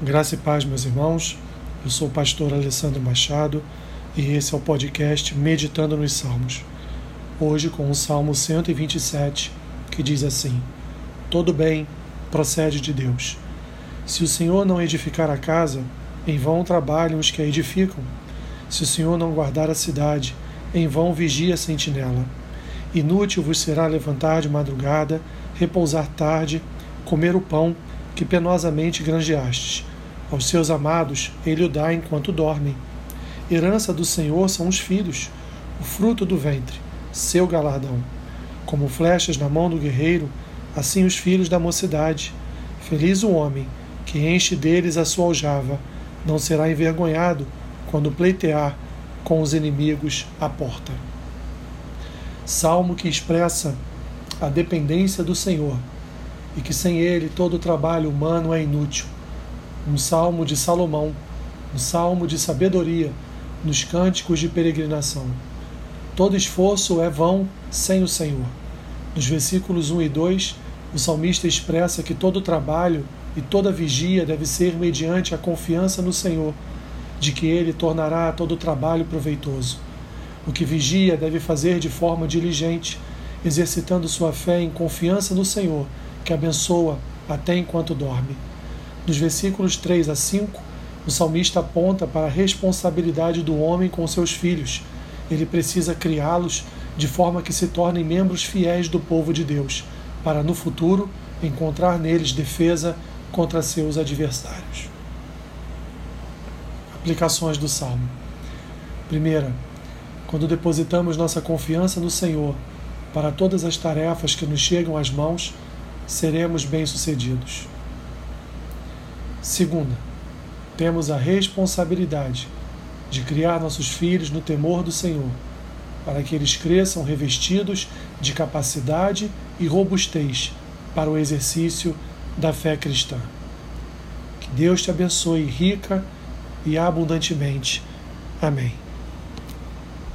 Graça e paz, meus irmãos. Eu sou o pastor Alessandro Machado e esse é o podcast Meditando nos Salmos. Hoje com o Salmo 127, que diz assim: Todo bem procede de Deus. Se o Senhor não edificar a casa, em vão trabalham os que a edificam. Se o Senhor não guardar a cidade, em vão vigia a sentinela. Inútil vos será levantar de madrugada, repousar tarde, comer o pão que penosamente granjeastes. Aos seus amados ele o dá enquanto dormem. Herança do Senhor são os filhos, o fruto do ventre, seu galardão. Como flechas na mão do guerreiro, assim os filhos da mocidade. Feliz o homem que enche deles a sua aljava, não será envergonhado quando pleitear com os inimigos à porta. Salmo que expressa a dependência do Senhor e que sem ele todo trabalho humano é inútil. Um salmo de Salomão, um salmo de sabedoria nos cânticos de peregrinação. Todo esforço é vão sem o Senhor. Nos versículos 1 e 2, o salmista expressa que todo trabalho e toda vigia deve ser mediante a confiança no Senhor, de que ele tornará todo trabalho proveitoso. O que vigia deve fazer de forma diligente, exercitando sua fé em confiança no Senhor que abençoa até enquanto dorme. Nos versículos 3 a 5, o salmista aponta para a responsabilidade do homem com seus filhos. Ele precisa criá-los de forma que se tornem membros fiéis do povo de Deus, para no futuro encontrar neles defesa contra seus adversários. Aplicações do Salmo. Primeira, quando depositamos nossa confiança no Senhor para todas as tarefas que nos chegam às mãos, seremos bem-sucedidos. Segunda, temos a responsabilidade de criar nossos filhos no temor do Senhor, para que eles cresçam revestidos de capacidade e robustez para o exercício da fé cristã. Que Deus te abençoe rica e abundantemente. Amém.